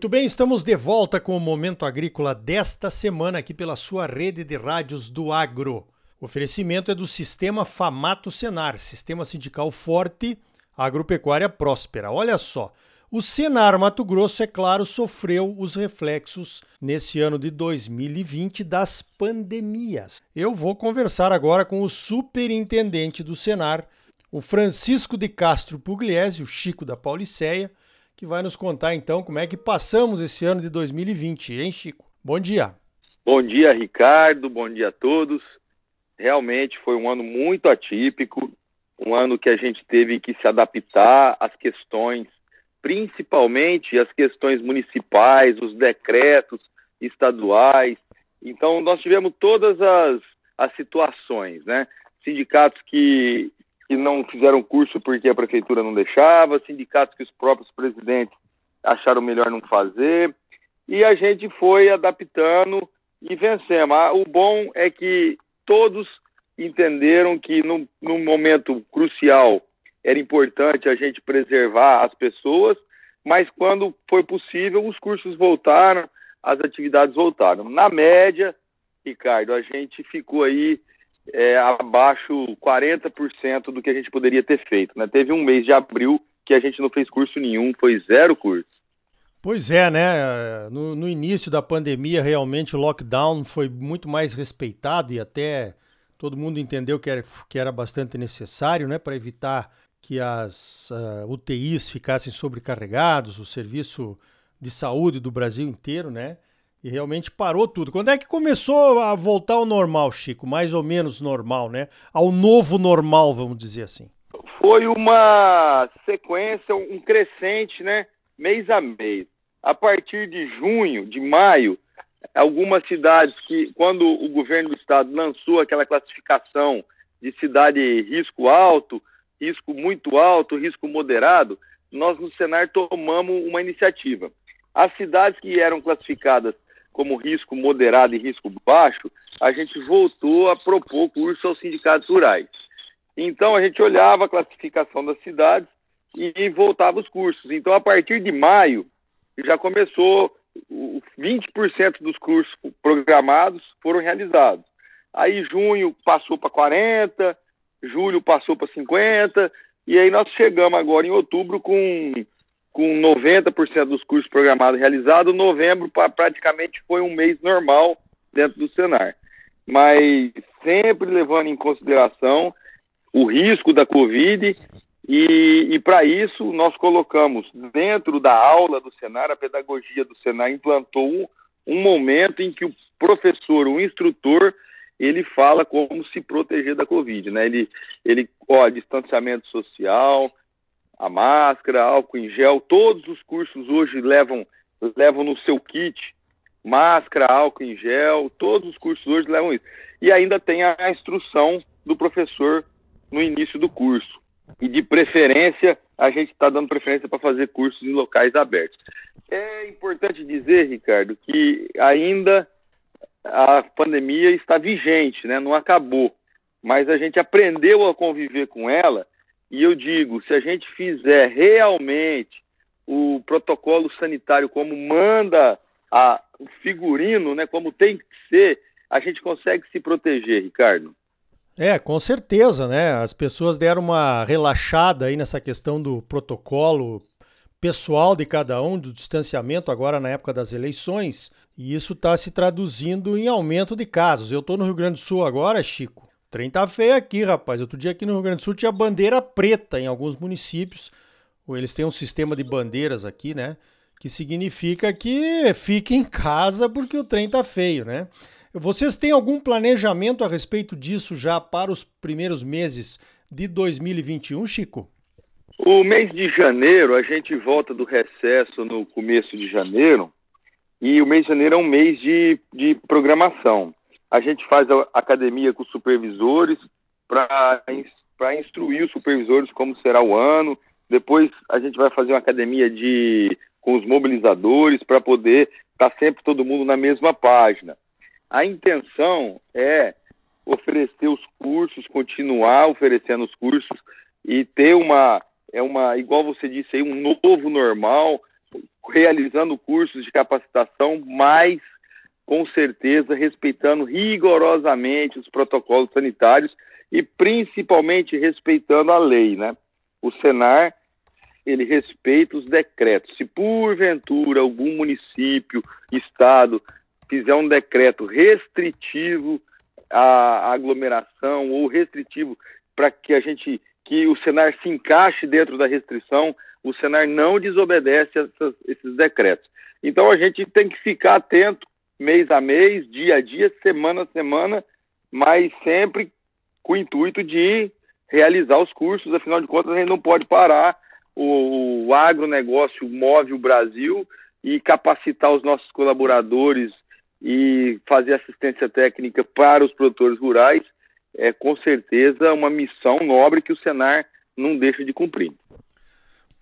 Muito bem, estamos de volta com o Momento Agrícola desta semana aqui pela sua rede de rádios do Agro. O oferecimento é do Sistema Famato Senar, Sistema Sindical Forte, Agropecuária Próspera. Olha só, o Senar Mato Grosso, é claro, sofreu os reflexos nesse ano de 2020 das pandemias. Eu vou conversar agora com o superintendente do Senar, o Francisco de Castro Pugliese, o Chico da Pauliceia, que vai nos contar então como é que passamos esse ano de 2020, hein, Chico? Bom dia. Bom dia, Ricardo. Bom dia a todos. Realmente foi um ano muito atípico, um ano que a gente teve que se adaptar às questões, principalmente as questões municipais, os decretos estaduais. Então, nós tivemos todas as, as situações, né? Sindicatos que que não fizeram curso porque a prefeitura não deixava, sindicatos que os próprios presidentes acharam melhor não fazer, e a gente foi adaptando e vencemos. Ah, o bom é que todos entenderam que num, momento crucial era importante a gente preservar as pessoas, mas quando foi possível, os cursos voltaram, as atividades voltaram. Na média, Ricardo, a gente ficou aí é, abaixo 40% do que a gente poderia ter feito. Né? Teve um mês de abril que a gente não fez curso nenhum, foi zero curso. Pois é, né? No, no, início da pandemia, realmente o lockdown foi muito mais respeitado e até todo mundo entendeu que era, que era bastante necessário, né? Para evitar que as uh, UTIs ficassem sobrecarregados, o serviço de saúde do Brasil inteiro, né? E realmente parou tudo. Quando é que começou a voltar ao normal, Chico? Mais ou menos normal, né? Ao novo normal, vamos dizer assim. Foi uma sequência, um crescente, né? Mês a mês. A partir de junho, de maio, algumas cidades que, quando o governo do estado lançou aquela classificação de cidade risco alto, risco muito alto, risco moderado, nós no Senar tomamos uma iniciativa. As cidades que eram classificadas como risco moderado e risco baixo, a gente voltou a propor curso aos sindicatos rurais. Então, a gente olhava a classificação das cidades e voltava os cursos. Então, a partir de maio, já começou, 20% dos cursos programados foram realizados. Aí, junho passou para 40%, julho passou para 50%, e aí nós chegamos agora em outubro com com 90% dos cursos programados realizados, novembro praticamente foi um mês normal dentro do Senar. Mas sempre levando em consideração o risco da Covid e, e para isso nós colocamos dentro da aula do Senar, a pedagogia do Senar implantou um, um momento em que o professor, o instrutor, ele fala como se proteger da Covid, né? Ele, ele, ó, distanciamento social, a máscara, álcool em gel, todos os cursos hoje levam, levam no seu kit máscara, álcool em gel, todos os cursos hoje levam isso. E ainda tem a instrução do professor no início do curso. E de preferência, a gente está dando preferência para fazer cursos em locais abertos. É importante dizer, Ricardo, que ainda a pandemia está vigente, né? não acabou. Mas a gente aprendeu a conviver com ela e eu digo, se a gente fizer realmente o protocolo sanitário como manda a, o figurino, né, como tem que ser, a gente consegue se proteger, Ricardo. É, com certeza, né? As pessoas deram uma relaxada aí nessa questão do protocolo pessoal de cada um, do distanciamento agora na época das eleições, e isso está se traduzindo em aumento de casos. Eu estou no Rio Grande do Sul agora, Chico, trem tá feio aqui, rapaz. Outro dia aqui no Rio Grande do Sul tinha bandeira preta em alguns municípios. Eles têm um sistema de bandeiras aqui, né? Que significa que fique em casa porque o trem tá feio, né? Vocês têm algum planejamento a respeito disso já para os primeiros meses de 2021, Chico? O mês de janeiro, a gente volta do recesso no começo de janeiro, e o mês de janeiro é um mês de, de programação. A gente faz a academia com os supervisores para instruir os supervisores como será o ano. Depois a gente vai fazer uma academia de, com os mobilizadores para poder estar tá sempre todo mundo na mesma página. A intenção é oferecer os cursos, continuar oferecendo os cursos e ter uma, é uma, igual você disse aí, um novo normal, realizando cursos de capacitação, mas com certeza respeitando rigorosamente os protocolos sanitários e principalmente respeitando a lei, né? O Senar ele respeita os decretos. Se porventura algum município, estado fizer um decreto restritivo à aglomeração ou restritivo para que a gente que o Senar se encaixe dentro da restrição, o Senar não desobedece essas, esses decretos. Então a gente tem que ficar atento mês a mês, dia a dia, semana a semana, mas sempre com o intuito de realizar os cursos, afinal de contas a gente não pode parar, o, o agronegócio move o Brasil e capacitar os nossos colaboradores e fazer assistência técnica para os produtores rurais é com certeza uma missão nobre que o Senar não deixa de cumprir.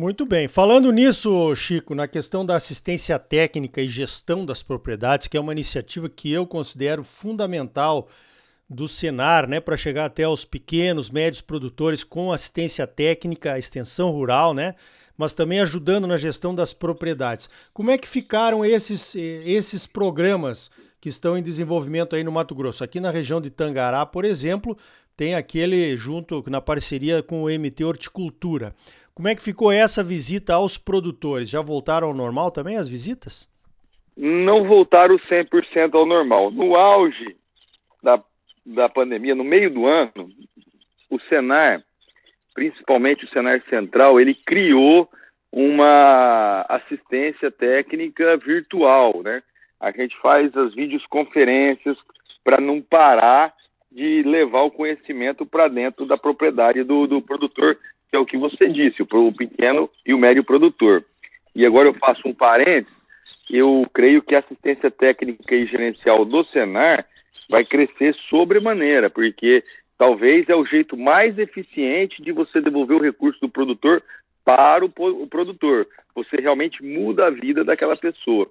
Muito bem. Falando nisso, Chico, na questão da assistência técnica e gestão das propriedades, que é uma iniciativa que eu considero fundamental do Senar, né, para chegar até os pequenos, médios produtores com assistência técnica, extensão rural, né, mas também ajudando na gestão das propriedades. Como é que ficaram esses, esses programas que estão em desenvolvimento aí no Mato Grosso? Aqui na região de Tangará, por exemplo, tem aquele junto na parceria com o MT Horticultura. Como é que ficou essa visita aos produtores? Já voltaram ao normal também as visitas? Não voltaram 100% ao normal. No auge da da pandemia, no meio do ano, o Senar, principalmente o Senar Central, ele criou uma assistência técnica virtual, né? A gente faz as videoconferências para não parar de levar o conhecimento para dentro da propriedade do, do produtor, que é o que você disse, o pequeno e o médio produtor. E agora eu faço um parênteses, eu creio que a assistência técnica e gerencial do Senar vai crescer sobremaneira, porque talvez é o jeito mais eficiente de você devolver o recurso do produtor para o, o produtor. Você realmente muda a vida daquela pessoa.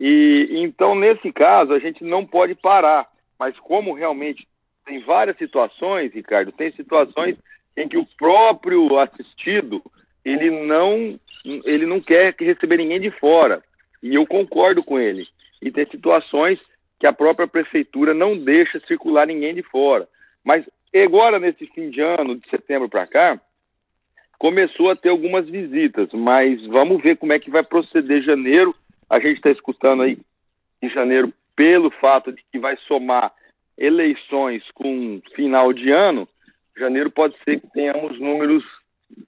E então, nesse caso, a gente não pode parar. Mas como realmente tem várias situações, Ricardo, tem situações em que o próprio assistido ele não ele não quer receber ninguém de fora. E eu concordo com ele. E tem situações que a própria prefeitura não deixa circular ninguém de fora. Mas agora, nesse fim de ano, de setembro para cá, começou a ter algumas visitas, mas vamos ver como é que vai proceder janeiro. A gente está escutando aí em janeiro, pelo fato de que vai somar eleições com final de ano, janeiro pode ser que tenhamos números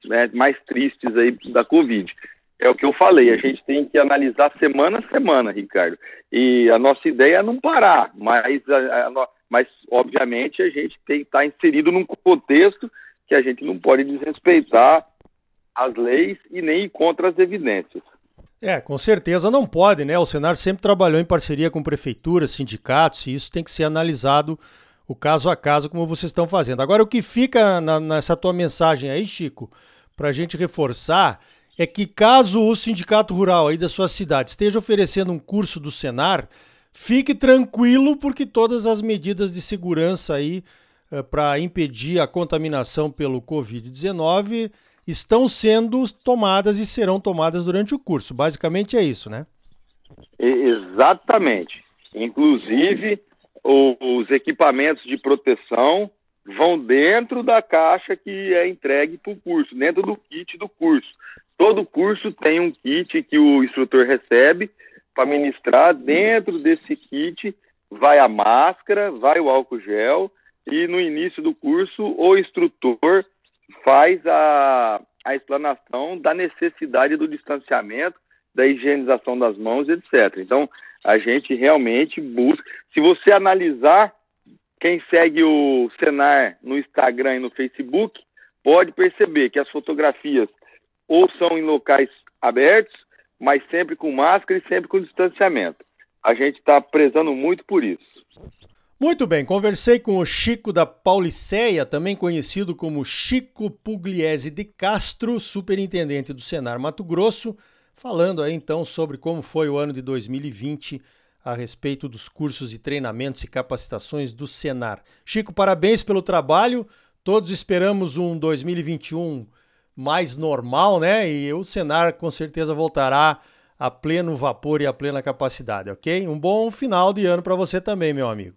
né, mais tristes aí da Covid. É o que eu falei, a gente tem que analisar semana a semana, Ricardo. E a nossa ideia é não parar, mas, a, a, mas obviamente a gente tem que estar inserido num contexto que a gente não pode desrespeitar as leis e nem ir contra as evidências. É, com certeza não pode, né? O Senar sempre trabalhou em parceria com prefeituras, sindicatos, e isso tem que ser analisado o caso a caso, como vocês estão fazendo. Agora, o que fica na, nessa tua mensagem aí, Chico, para a gente reforçar, é que caso o sindicato rural aí da sua cidade esteja oferecendo um curso do Senar, fique tranquilo porque todas as medidas de segurança aí eh, para impedir a contaminação pelo COVID-19 estão sendo tomadas e serão tomadas durante o curso. Basicamente é isso, né? Exatamente. Inclusive, os equipamentos de proteção vão dentro da caixa que é entregue para o curso, dentro do kit do curso. Todo curso tem um kit que o instrutor recebe para ministrar. Dentro desse kit vai a máscara, vai o álcool gel e no início do curso o instrutor faz a, a explanação da necessidade do distanciamento, da higienização das mãos, etc. Então, a gente realmente busca. Se você analisar quem segue o Senar no Instagram e no Facebook, pode perceber que as fotografias ou são em locais abertos, mas sempre com máscara e sempre com distanciamento. A gente está prezando muito por isso. Muito bem, conversei com o Chico da Pauliceia, também conhecido como Chico Pugliese de Castro, superintendente do Senar Mato Grosso, falando aí então sobre como foi o ano de 2020 a respeito dos cursos e treinamentos e capacitações do Senar. Chico, parabéns pelo trabalho. Todos esperamos um 2021 mais normal, né? E o Senar com certeza voltará a pleno vapor e a plena capacidade, ok? Um bom final de ano para você também, meu amigo.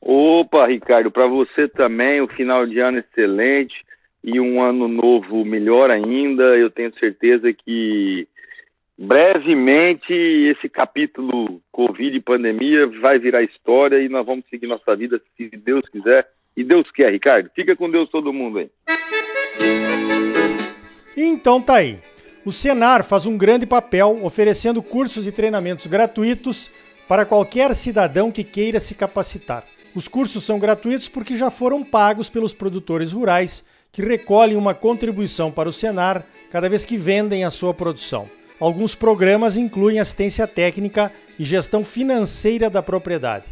Opa, Ricardo, para você também, um final de ano excelente e um ano novo melhor ainda. Eu tenho certeza que brevemente esse capítulo Covid e pandemia vai virar história e nós vamos seguir nossa vida se Deus quiser. E Deus quer, Ricardo. Fica com Deus todo mundo aí. Então tá aí. O Senar faz um grande papel oferecendo cursos e treinamentos gratuitos para qualquer cidadão que queira se capacitar. Os cursos são gratuitos porque já foram pagos pelos produtores rurais que recolhem uma contribuição para o Senar cada vez que vendem a sua produção. Alguns programas incluem assistência técnica e gestão financeira da propriedade.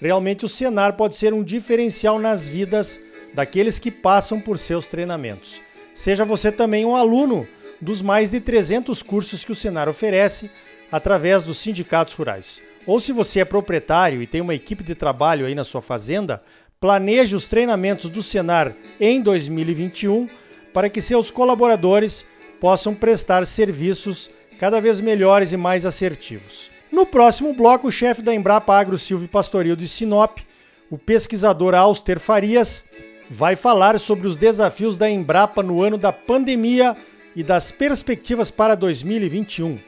Realmente o Senar pode ser um diferencial nas vidas daqueles que passam por seus treinamentos. Seja você também um aluno dos mais de 300 cursos que o Senar oferece através dos sindicatos rurais. Ou se você é proprietário e tem uma equipe de trabalho aí na sua fazenda, planeje os treinamentos do Senar em 2021 para que seus colaboradores possam prestar serviços cada vez melhores e mais assertivos. No próximo bloco, o chefe da Embrapa Agro Silvio Pastoril de Sinop, o pesquisador Auster Farias, vai falar sobre os desafios da Embrapa no ano da pandemia e das perspectivas para 2021.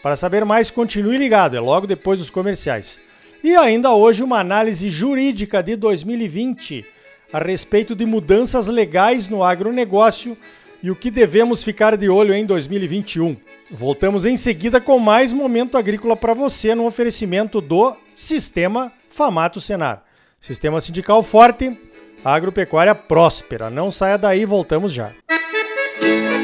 Para saber mais, continue ligado, é logo depois dos comerciais. E ainda hoje uma análise jurídica de 2020 a respeito de mudanças legais no agronegócio e o que devemos ficar de olho em 2021. Voltamos em seguida com mais momento agrícola para você no oferecimento do Sistema Famato Senar. Sistema sindical forte, agropecuária próspera. Não saia daí, voltamos já. Música